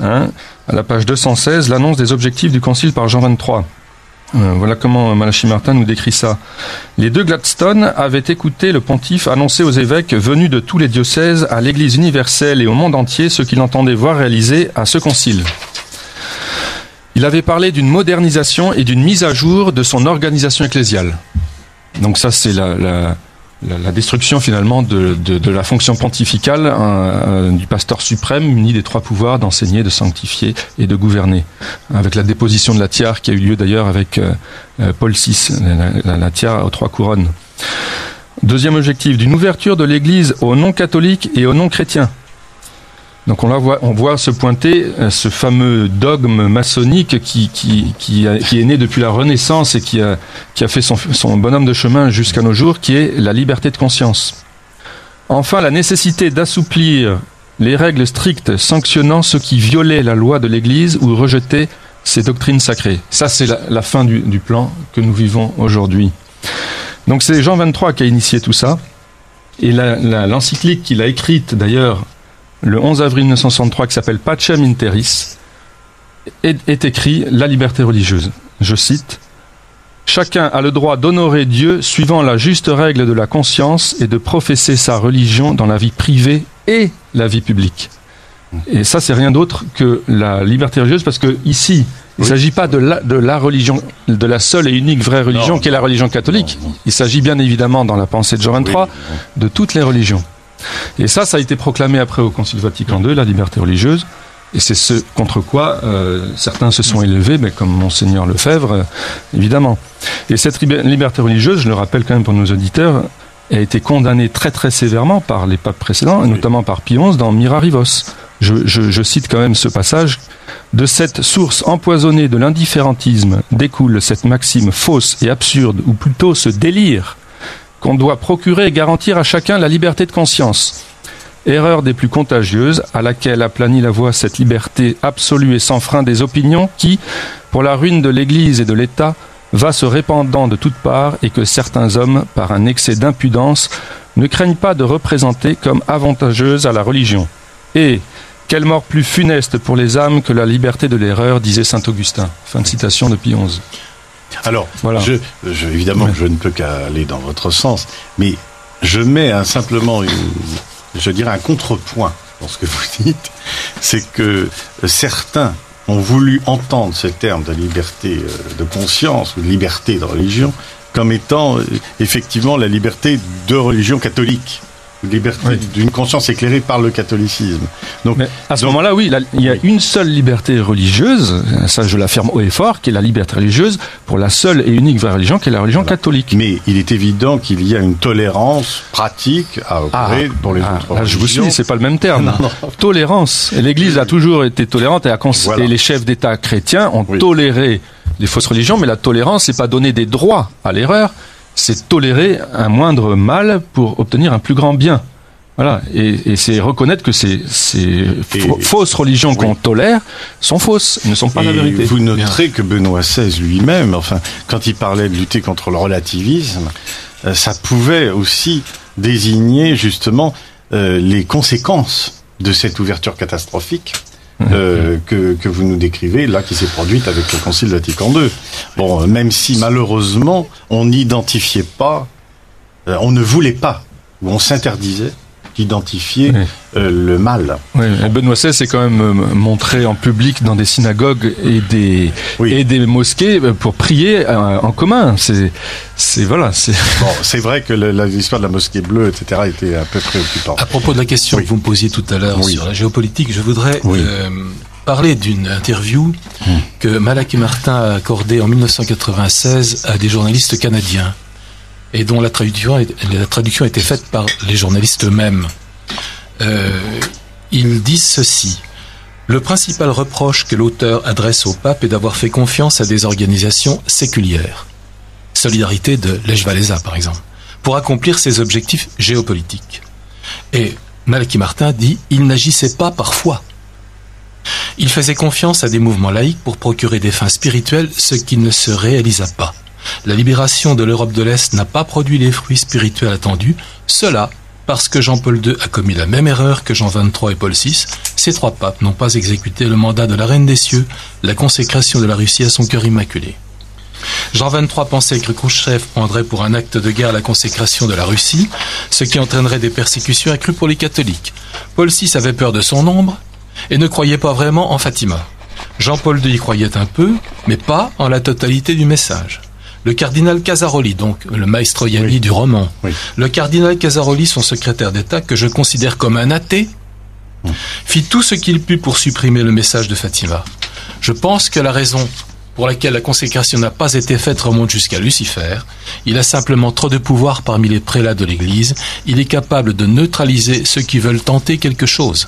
hein, à la page 216, l'annonce des objectifs du Concile par Jean 23. Euh, voilà comment Malachi Martin nous décrit ça. Les deux Gladstone avaient écouté le pontife annoncer aux évêques venus de tous les diocèses, à l'Église universelle et au monde entier ce qu'il entendait voir réaliser à ce concile. Il avait parlé d'une modernisation et d'une mise à jour de son organisation ecclésiale. Donc ça, c'est la, la, destruction finalement de, de, la fonction pontificale euh, du pasteur suprême muni des trois pouvoirs d'enseigner, de sanctifier et de gouverner. Avec la déposition de la tiare qui a eu lieu d'ailleurs avec euh, euh, Paul VI, la, la, tiare aux trois couronnes. Deuxième objectif, d'une ouverture de l'Église aux non-catholiques et aux non-chrétiens. Donc on, voit, on voit se pointer euh, ce fameux dogme maçonnique qui, qui, qui, est né depuis la Renaissance et qui a, qui a fait son, son bonhomme de chemin jusqu'à nos jours, qui est la liberté de conscience. Enfin, la nécessité d'assouplir les règles strictes sanctionnant ceux qui violaient la loi de l'Église ou rejetaient ses doctrines sacrées. Ça, c'est la, fin du, du, plan que nous vivons aujourd'hui. Donc c'est Jean 23 qui a initié tout ça. Et l'encyclique qu'il a écrite d'ailleurs le 11 avril 1963 qui s'appelle Pacem Interis, est, écrit La liberté religieuse. Je cite Chacun a le droit d'honorer Dieu suivant la juste règle de la conscience et de professer sa religion dans la vie privée et la vie publique. Et ça, c'est rien d'autre que la liberté religieuse, parce que ici, il ne s'agit pas de la, de la religion, de la seule et unique vraie religion qui est la religion catholique. Il s'agit bien évidemment, dans la pensée de Jean 23, de toutes les religions. Et ça, ça a été proclamé après au Concile Vatican II, la liberté religieuse. Et c'est ce contre quoi euh, certains se sont élevés, mais comme monseigneur Lefebvre, euh, évidemment. Et cette liberté religieuse, je le rappelle quand même pour nos auditeurs, a été condamnée très très sévèrement par les papes précédents, et notamment par Pie XI dans Mirarivos. Je, je, je cite quand même ce passage. De cette source empoisonnée de l'indifférentisme découle cette maxime fausse et absurde, ou plutôt ce délire qu'on doit procurer et garantir à chacun la liberté de conscience. Erreur des plus contagieuses, à laquelle aplanit la voie cette liberté absolue et sans frein des opinions qui, pour la ruine de l'Église et de l'État, va se répandant de toutes parts et que certains hommes, par un excès d'impudence, ne craignent pas de représenter comme avantageuse à la religion. Et quelle mort plus funeste pour les âmes que la liberté de l'erreur, disait saint Augustin. Fin de citation de Pie. Alors, voilà. je, évidemment, je ne peux qu'aller dans votre sens, mais je mets un, simplement, je dirais, un contrepoint dans ce que vous dites, c'est que certains ont voulu entendre ce terme de liberté euh, de conscience ou de liberté de religion comme étant euh, effectivement la liberté de religion catholique liberté d'une conscience éclairée par le catholicisme. Donc, à ce moment-là, oui, il y a une seule liberté religieuse, ça je l'affirme haut et fort, qui est la liberté religieuse pour la seule et unique vraie religion, qui est la religion catholique. Mais il est évident qu'il y a une tolérance pratique à opérer ah, pour les ah, autres religions. Je vous suis, c'est pas le même terme. Tolérance. L'Église a toujours été tolérante et, a et les chefs d'État chrétiens ont toléré les fausses religions, mais la tolérance, c'est pas donner des droits à l'erreur, c'est tolérer un moindre mal pour obtenir un plus grand bien. Voilà, et, c'est reconnaître que ces, fausses religions qu'on tolère sont fausses, ne sont pas la vérité. Vous noterez que Benoît XVI lui-même, enfin, quand il parlait de lutter contre le relativisme, euh, ça pouvait aussi désigner justement euh, les conséquences de cette ouverture catastrophique euh, que, que vous nous décrivez, là, qui s'est produite avec le Concile Vatican II. Bon, euh, même si malheureusement, on n'identifiait pas, euh, on ne voulait pas, ou on s'interdisait d'identifier Oui. euh, le mal. Oui, mais Benoît XVI s'est quand même euh, montré en public dans des synagogues et des Oui. et des mosquées euh, pour prier en commun. C'est voilà, c'est Bon, c'est vrai que l'histoire de la mosquée bleue, etc., était un peu préoccupante. À propos de la question Oui. que vous me posiez tout à l'heure Oui. sur la géopolitique, je voudrais Oui. Euh, parler d'une interview que Malachi Martin a accordée en 1996 à des journalistes canadiens et dont la traduction, a été faite par les journalistes eux-mêmes. Euh, ils disent ceci. Le principal reproche que l'auteur adresse au pape est d'avoir fait confiance à des organisations séculières. Solidarité de Lech Walesa, par exemple, pour accomplir ses objectifs géopolitiques. Et Malachi Martin dit il n'agissait pas parfois. Il faisait confiance à des mouvements laïques pour procurer des fins spirituelles, ce qui ne se réalisa pas. La libération de l'Europe de l'Est n'a pas produit les fruits spirituels attendus, cela parce que Jean-Paul II a commis la même erreur que Jean XXIII et Paul VI. Ces trois papes n'ont pas exécuté le mandat de la Reine des Cieux, la consécration de la Russie à son cœur immaculé. Jean XXIII pensait que Khrouchtchev prendrait pour un acte de guerre la consécration de la Russie, ce qui entraînerait des persécutions accrues pour les catholiques. Paul VI avait peur de son ombre et ne croyait pas vraiment en Fatima. Jean-Paul II y croyait un peu, mais pas en la totalité du message. Le cardinal Casaroli, donc le maestro Yali Oui. du roman, Oui. le cardinal Casaroli, son secrétaire d'État, que je considère comme un athée, fit tout ce qu'il put pour supprimer le message de Fatima. Je pense que la raison pour laquelle la consécration n'a pas été faite remonte jusqu'à Lucifer. Il a simplement trop de pouvoir parmi les prélats de l'Église. Il est capable de neutraliser ceux qui veulent tenter quelque chose.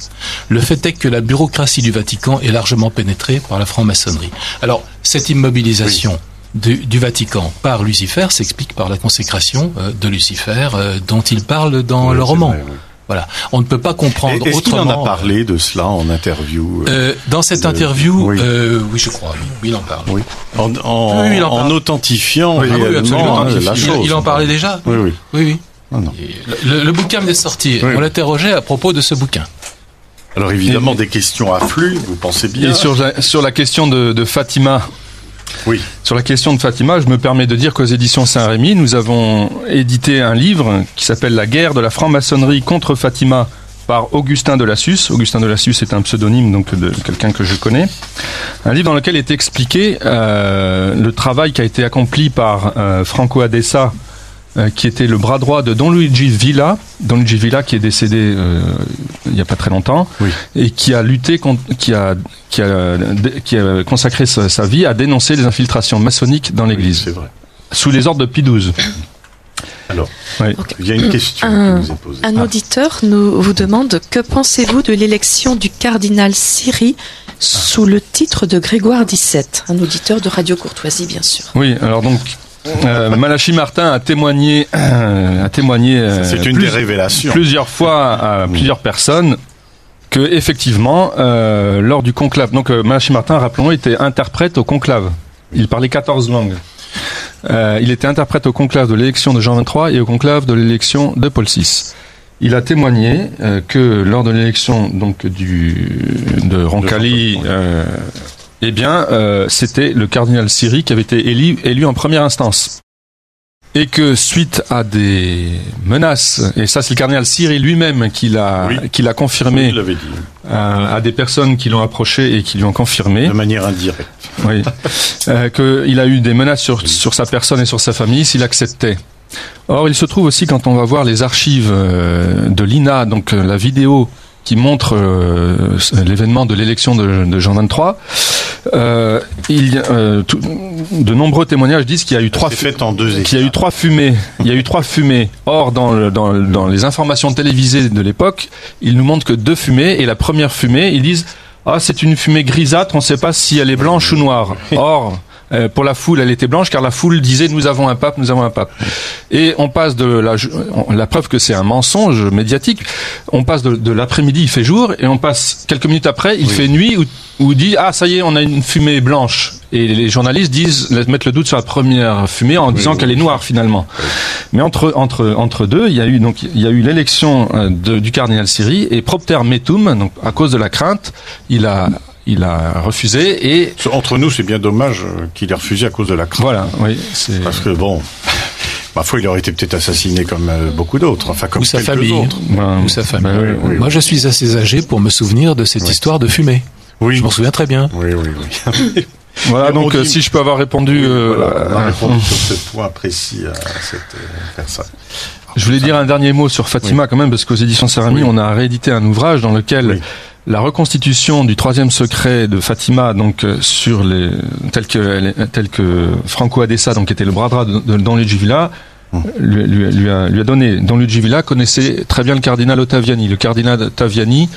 Le fait est que la bureaucratie du Vatican est largement pénétrée par la franc-maçonnerie. Alors, cette immobilisation du, du Vatican par Lucifer s'explique par la consécration euh, de Lucifer euh, dont il parle dans Oui, le roman. vrai, oui. Voilà. On ne peut pas comprendre Et Est-ce qu'il autrement. en a parlé de cela en interview euh, Euh, dans cette de- interview, oui. euh, oui, je crois, oui, il en parle. Oui. En, en, Oui, il en en parle. authentifiant Ah oui, réellement absolument. hein, Il- la il, chose. il en parlait déjà. Oui, oui. Oui, oui. Non, non. Et Le, le bouquin venait de sortir. Oui. On l'interrogeait à propos de ce bouquin. Alors évidemment, des questions affluent, vous pensez bien. Et sur la, sur la question de, de Fatima, Sur la question de Fatima, je me permets de dire qu'aux éditions Saint-Rémy, nous avons édité un livre qui s'appelle La guerre de la franc-maçonnerie contre Fatima par Augustin de Lassus. Augustin de Lassus est un pseudonyme donc de quelqu'un que je connais. Un livre dans lequel est expliqué euh, le travail qui a été accompli par euh, Franco Adessa, euh, qui était le bras droit de Don Luigi Villa, Don Luigi Villa qui est décédé euh, il n'y a pas très longtemps, Oui. et qui a lutté contre, qui a qui a, qui a consacré sa, sa vie à dénoncer les infiltrations maçonniques dans l'Église C'est vrai. sous les ordres de Pie XII. Alors, Oui. il y a une question Un- qui nous est posée. Un auditeur nous vous demande que pensez-vous de l'élection du cardinal Siri sous le titre de Grégoire XVII Un auditeur de Radio Courtoisie, bien sûr. Oui, alors donc euh, Malachi Martin a témoigné, a témoigné euh, C'est une plus- des révélations. plusieurs fois à plusieurs personnes que effectivement euh, lors du conclave, donc Malachi Martin, rappelons, était interprète au conclave. Il parlait 14 langues. Euh, il était interprète au conclave de l'élection de Jean XXIII et au conclave de l'élection de Paul VI. Il a témoigné euh, que lors de l'élection donc du de Roncalli, euh, eh bien, euh, c'était le cardinal Siri qui avait été élu, élu en première instance. Et que suite à des menaces, et ça c'est le cardinal Siri lui-même qui l'a Oui. qui l'a confirmé dit, à, à des personnes qui l'ont approché et qui lui ont confirmé, de manière indirecte. oui, euh, qu'il a eu des menaces sur, sur sa personne et sur sa famille s'il acceptait. Or, il se trouve aussi quand on va voir les archives euh, de l'INA, donc euh, la vidéo qui montre l'événement de l'élection de, de Jean XXIII, euh, il, y a, euh, tout- de nombreux témoignages disent qu'il y a eu trois C'est fait en deux qu'il y a eu trois fumées. Il y a eu trois fumées. Or, dans, le- dans, le- dans les informations télévisées de l'époque, ils nous montrent que deux fumées. Et la première fumée, ils disent ah c'est une fumée grisâtre. On ne sait pas si elle est blanche ou noire. Or euh, pour la foule, elle était blanche car la foule disait nous avons un pape, nous avons un pape. Et on passe de la, la preuve que c'est un mensonge médiatique. On passe de, de l'après-midi, il fait jour, et on passe quelques minutes après, il Oui. fait nuit, où, où dit ah ça y est, on a une fumée blanche. Et les journalistes disent mettent le doute sur la première fumée en disant qu'elle est noire finalement. Mais entre entre entre deux, il y a eu donc il y a eu l'élection euh, du cardinal Siri et propter metum, donc à cause de la crainte, il a il a refusé et entre nous c'est bien dommage euh, qu'il ait refusé à cause de la crainte. Voilà, oui, parce que bon. Ma foi, il aurait été peut-être assassiné comme euh, beaucoup d'autres, enfin comme ou sa famille, autres. ou sa famille. Bah Moi, je suis assez âgé pour me souvenir de cette histoire de fumée. Oui. Je m'en souviens très bien. Oui, oui, oui. voilà, donc euh, si je peux avoir répondu, euh, répondu sur ce point précis à cette personne. Je voulais dire un dernier mot sur Fatima quand même, parce qu'aux éditions Sarami, on a réédité un ouvrage dans lequel la reconstitution du troisième secret de Fatima, donc euh, sur les tel que tel que Franco Adessa, donc était le bras droit de, de Don Ludgivilla, hum. lui, lui, lui, a, lui a donné. Don Ludgivilla connaissait très bien le cardinal Ottaviani. Le cardinal Ottaviani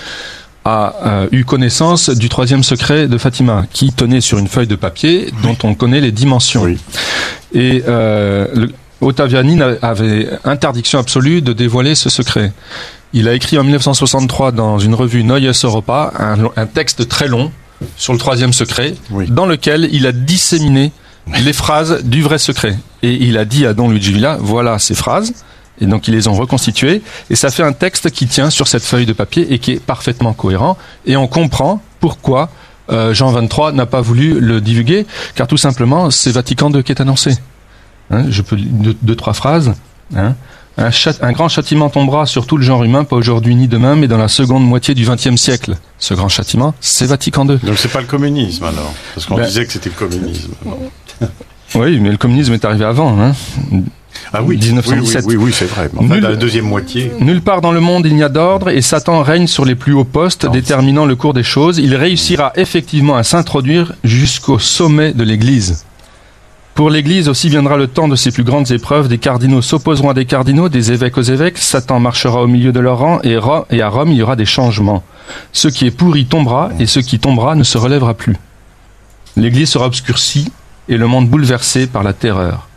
a euh, eu connaissance du troisième secret de Fatima, qui tenait sur une feuille de papier dont on connaît les dimensions. Et euh, le, Ottaviani avait interdiction absolue de dévoiler ce secret. Il a écrit en 1963 dans une revue Neues Europa un, texte très long sur le troisième secret, dans lequel il a disséminé les phrases du vrai secret. Et il a dit à Don Luigi Villa, voilà ces phrases. Et donc ils les ont reconstituées. Et ça fait un texte qui tient sur cette feuille de papier et qui est parfaitement cohérent. Et on comprend pourquoi euh, Jean 23 n'a pas voulu le divulguer, car tout simplement, c'est Vatican II qui est annoncé. Hein, je peux deux, deux trois phrases. Hein. Un, grand châtiment tombera sur tout le genre humain, pas aujourd'hui ni demain, mais dans la seconde moitié du XXe siècle. Ce grand châtiment, c'est Vatican II. Donc c'est pas le communisme alors, parce qu'on ben- disait que c'était le communisme. oui, mais le communisme est arrivé avant. Hein. Ah oui, 1917. Oui, oui, c'est vrai. dans la deuxième moitié. Nulle part dans le monde il n'y a d'ordre et Satan règne sur les plus hauts postes, déterminant le cours des choses. Il réussira effectivement à s'introduire jusqu'au sommet de l'Église. Pour l'Église aussi viendra le temps de ses plus grandes épreuves. Des cardinaux s'opposeront à des cardinaux, des évêques aux évêques. Satan marchera au milieu de leur rang et, et à Rome il y aura des changements. Ce qui est pourri tombera et ce qui tombera ne se relèvera plus. L'Église sera obscurcie et le monde bouleversé par la terreur.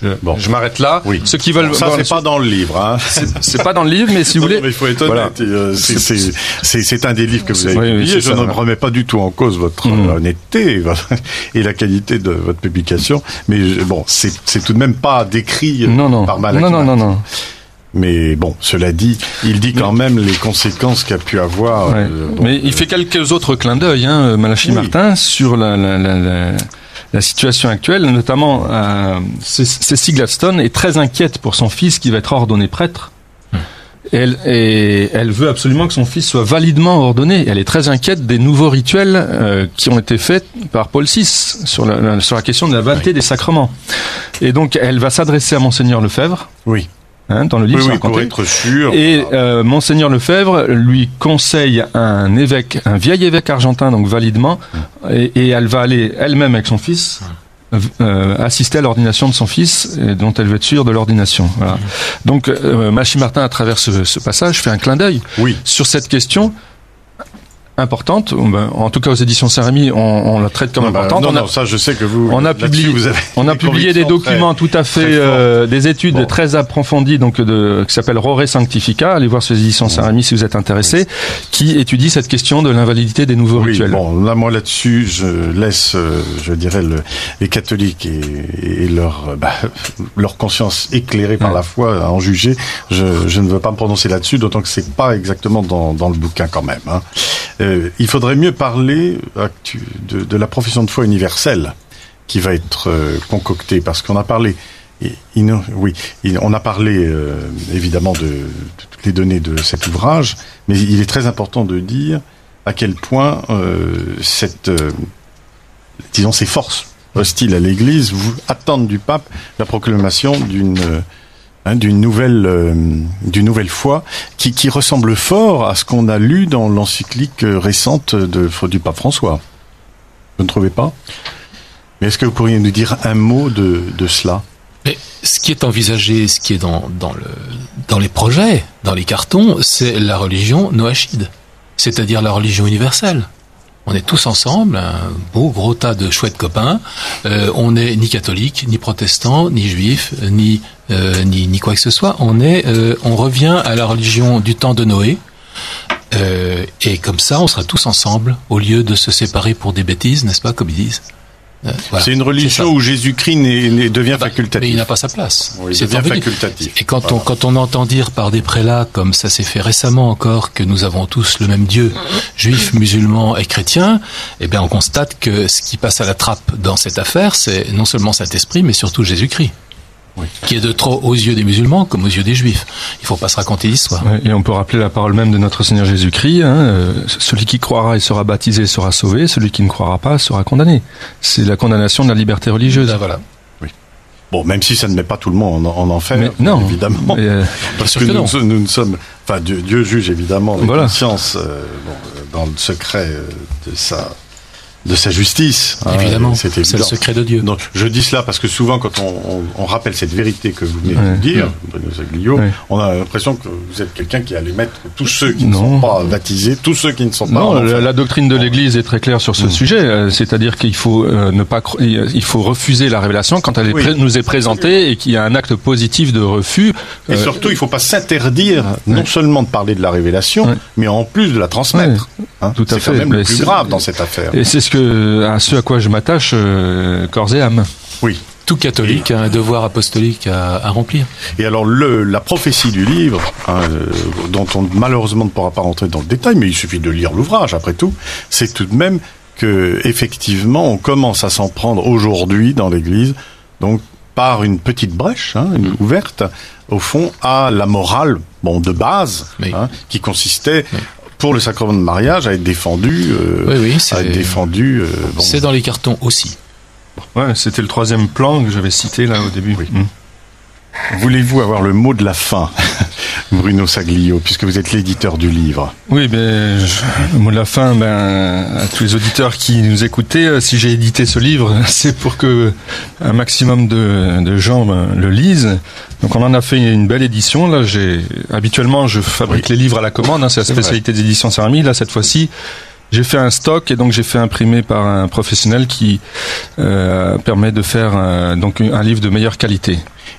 Je, bon. je m'arrête là. Oui. Ceux qui veulent. ça, c'est pas dans le livre. Hein. C'est pas dans le livre, mais si vous voulez. mais il faut être honnête. Euh, c'est un des livres que vous avez publié. je ne remets pas du tout en cause votre mm. honnêteté et la qualité de votre publication. Mais bon, c'est tout de même pas décrit euh, non, non. par Malaki. Non, non, non, non. Mais bon, cela dit, il dit quand même les conséquences qu'a pu avoir. Ouais. Euh, mais il fait quelques autres clins d'œil, hein, Malachi Martin, sur la, la, la la situation actuelle, notamment euh, Cécile Gladstone est très inquiète pour son fils qui va être ordonné prêtre. Hmm. elle, et elle veut absolument que son fils soit validement ordonné. Elle est très inquiète des nouveaux rituels euh, qui ont été faits par Paul VI sur la, sur la question de la validité des sacrements. Et donc, elle va s'adresser à Monseigneur Lefebvre. Oui. Hein, dans le livre. Oui, pour être sûr. Et euh, monseigneur Lefebvre lui conseille un évêque, un vieil évêque argentin, donc validement, et, et elle va aller elle-même avec son fils. Euh, assister à l'ordination de son fils, et dont elle veut être sûre de l'ordination. Voilà. Donc, euh, Machi Martin, à travers ce, ce, passage, fait un clin d'œil oui. sur cette question importante. Ben, en tout cas, aux éditions Saint-Rémy, on, on, la traite comme non, importante. non, non, ça, je sais que vous. On a publié, vous avez on a publié des documents tout à fait, euh, des études bon. très approfondies, donc de, qui s'appellent Rore Sanctifica. Allez voir sur les éditions Saint-Rémy si vous êtes intéressé, qui étudie cette question de l'invalidité des nouveaux oui, rituels. Bon, là, moi, là-dessus, je laisse, euh, je dirais, le, les catholiques et, et leur, bah, leur conscience éclairée par ouais. la foi à en juger. Je, je ne veux pas me prononcer là-dessus, d'autant que c'est pas exactement dans, dans le bouquin quand même. Hein. Euh, il faudrait mieux parler de, la profession de foi universelle qui va être euh, concoctée, parce qu'on a parlé, oui, on a parlé euh, évidemment de, toutes les données de cet ouvrage, mais il est très important de dire à quel point euh, euh, ces forces hostiles à l'Église attendent du pape la proclamation d'une Hein, d'une nouvelle, euh, d'une nouvelle foi qui, qui, ressemble fort à ce qu'on a lu dans l'encyclique récente de, du pape François. Vous ne trouvez pas Mais est-ce que vous pourriez nous dire un mot de, de cela? Mais Ce qui est envisagé, ce qui est dans, dans, le, dans les projets, dans les cartons, c'est la religion noachide, c'est-à-dire la religion universelle. On est tous ensemble, un beau gros tas de chouettes copains. Euh, on n'est ni catholique, ni protestant, ni juif, ni, euh, ni, ni quoi que ce soit. On est, euh, on revient à la religion du temps de Noé. Euh, et comme ça, on sera tous ensemble au lieu de se séparer pour des bêtises, n'est-ce pas, comme ils disent. Euh, c'est une religion où Jésus-Christ devient bah, facultatif. Mais il n'a pas sa place. il devient facultatif. Et quand, on, quand on entend dire par des prélats, comme ça s'est fait récemment encore, que nous avons tous le même Dieu, juifs, musulmans et chrétiens, eh bien on constate que ce qui passe à la trappe dans cette affaire, c'est non seulement Saint-Esprit, mais surtout Jésus-Christ qui est de trop aux yeux des musulmans comme aux yeux des juifs. Il ne faut pas se raconter l'histoire. et on peut rappeler la parole même de notre Seigneur Jésus-Christ, hein, euh, celui qui croira et sera baptisé sera sauvé, celui qui ne croira pas sera condamné. C'est la condamnation de la liberté religieuse. Ah, voilà. Bon, même si ça ne met pas tout le monde en, enfer, non, évidemment. Euh, parce que, nous, nous, sommes, enfin, Dieu, juge évidemment la conscience euh, dans le secret de sa de sa justice. Hein, Évidemment, c'est le secret de Dieu. Donc, je dis cela parce que souvent, quand on, on, rappelle cette vérité que vous venez de dire, Bruno Zaglio, on a l'impression que vous êtes quelqu'un qui allait mettre tous ceux qui ne sont pas baptisés, tous ceux qui ne sont pas. Non, la, doctrine de l'Église est très claire sur ce sujet, euh, c'est-à-dire qu'il faut euh, ne pas, il faut refuser la révélation quand elle est nous est présentée et qu'il y a un acte positif de refus. Et euh, surtout, il ne faut pas s'interdire non seulement de parler de la révélation, mais en plus de la transmettre. Hein. Tout à fait. C'est quand même le plus grave dans cette affaire. Et c'est ce que, à ce à quoi je m'attache euh, corps et âme. Oui. Tout catholique a un devoir apostolique à, remplir. Et alors le, la prophétie du livre, hein, euh, dont on malheureusement ne pourra pas rentrer dans le détail, mais il suffit de lire l'ouvrage après tout, c'est tout de même que effectivement on commence à s'en prendre aujourd'hui dans l'Église, donc par une petite brèche, hein, une ouverte, au fond, à la morale, bon, de base, hein, qui consistait pour le sacrement de mariage à être défendu. Euh, oui, oui, c'est défendu. Euh, c'est dans les cartons aussi. Ouais, c'était le troisième plan que j'avais cité là au début. Oui. Mmh. Voulez-vous avoir le mot de la fin, Bruno Saglio, puisque vous êtes l'éditeur du livre Oui, ben, le mot de la fin, ben, à tous les auditeurs qui nous écoutaient, euh, si j'ai édité ce livre, c'est pour que un maximum de, gens ben, le lisent. Donc on en a fait une belle édition. Là, j'ai habituellement je fabrique les livres à la commande, hein, c'est la spécialité des éditions Sarami. Là, cette fois-ci, j'ai fait un stock et donc j'ai fait imprimer par un professionnel qui euh, permet de faire un, donc un livre de meilleure qualité.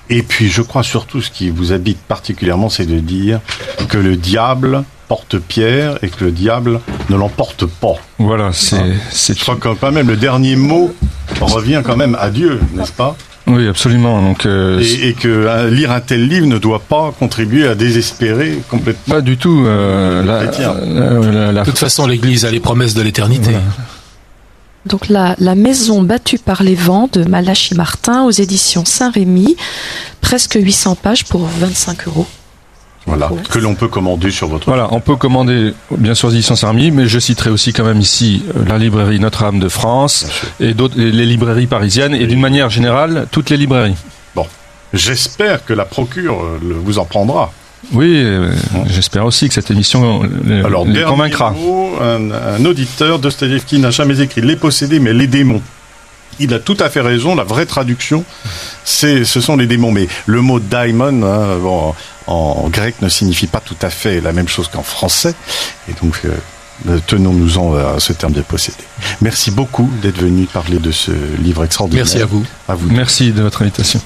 Et puis je crois surtout ce qui vous habite particulièrement, c'est de dire que le diable porte pierre et que le diable ne l'emporte pas. Voilà, c'est. Ah. Je crois que quand même le dernier mot revient quand même à Dieu, n'est-ce pas? Oui, absolument. Donc, euh, et, que euh, lire un tel livre ne doit pas contribuer à désespérer complètement. Pas du tout. Euh, de toute façon, l'Église a les promesses de l'éternité. Donc la, la, maison battue par les vents de Malachi Martin aux éditions Saint-Rémy, presque 800 pages pour 25 euros. Voilà, que l'on peut commander sur votre. Voilà, on peut commander bien sûr éditions Saint-Rémy, mais je citerai aussi quand même ici euh, la librairie Notre-Dame de France et d'autres les librairies parisiennes et d'une manière générale toutes les librairies. Bon, j'espère que la procure euh, vous en prendra. Oui, euh, j'espère aussi que cette émission les, Alors, les convaincra. un, un auditeur de qui n'a jamais écrit Les possédés, mais les démons. Il a tout à fait raison. La vraie traduction, c'est, ce sont les démons. Mais le mot daimon, hein, bon, en grec ne signifie pas tout à fait la même chose qu'en français. Et donc, euh, tenons-nous-en à ce terme de possédé. Merci beaucoup d'être venu parler de ce livre extraordinaire. Merci à vous. À vous. Merci de votre invitation.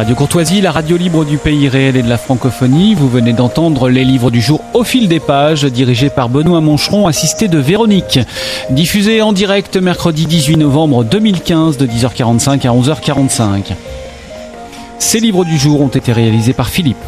Radio Courtoisie, la radio libre du pays réel et de la francophonie. Vous venez d'entendre les livres du jour au fil des pages, dirigés par Benoît Moncheron, assisté de Véronique. Diffusé en direct mercredi 18 novembre 2015 de 10h45 à 11h45. Ces livres du jour ont été réalisés par Philippe.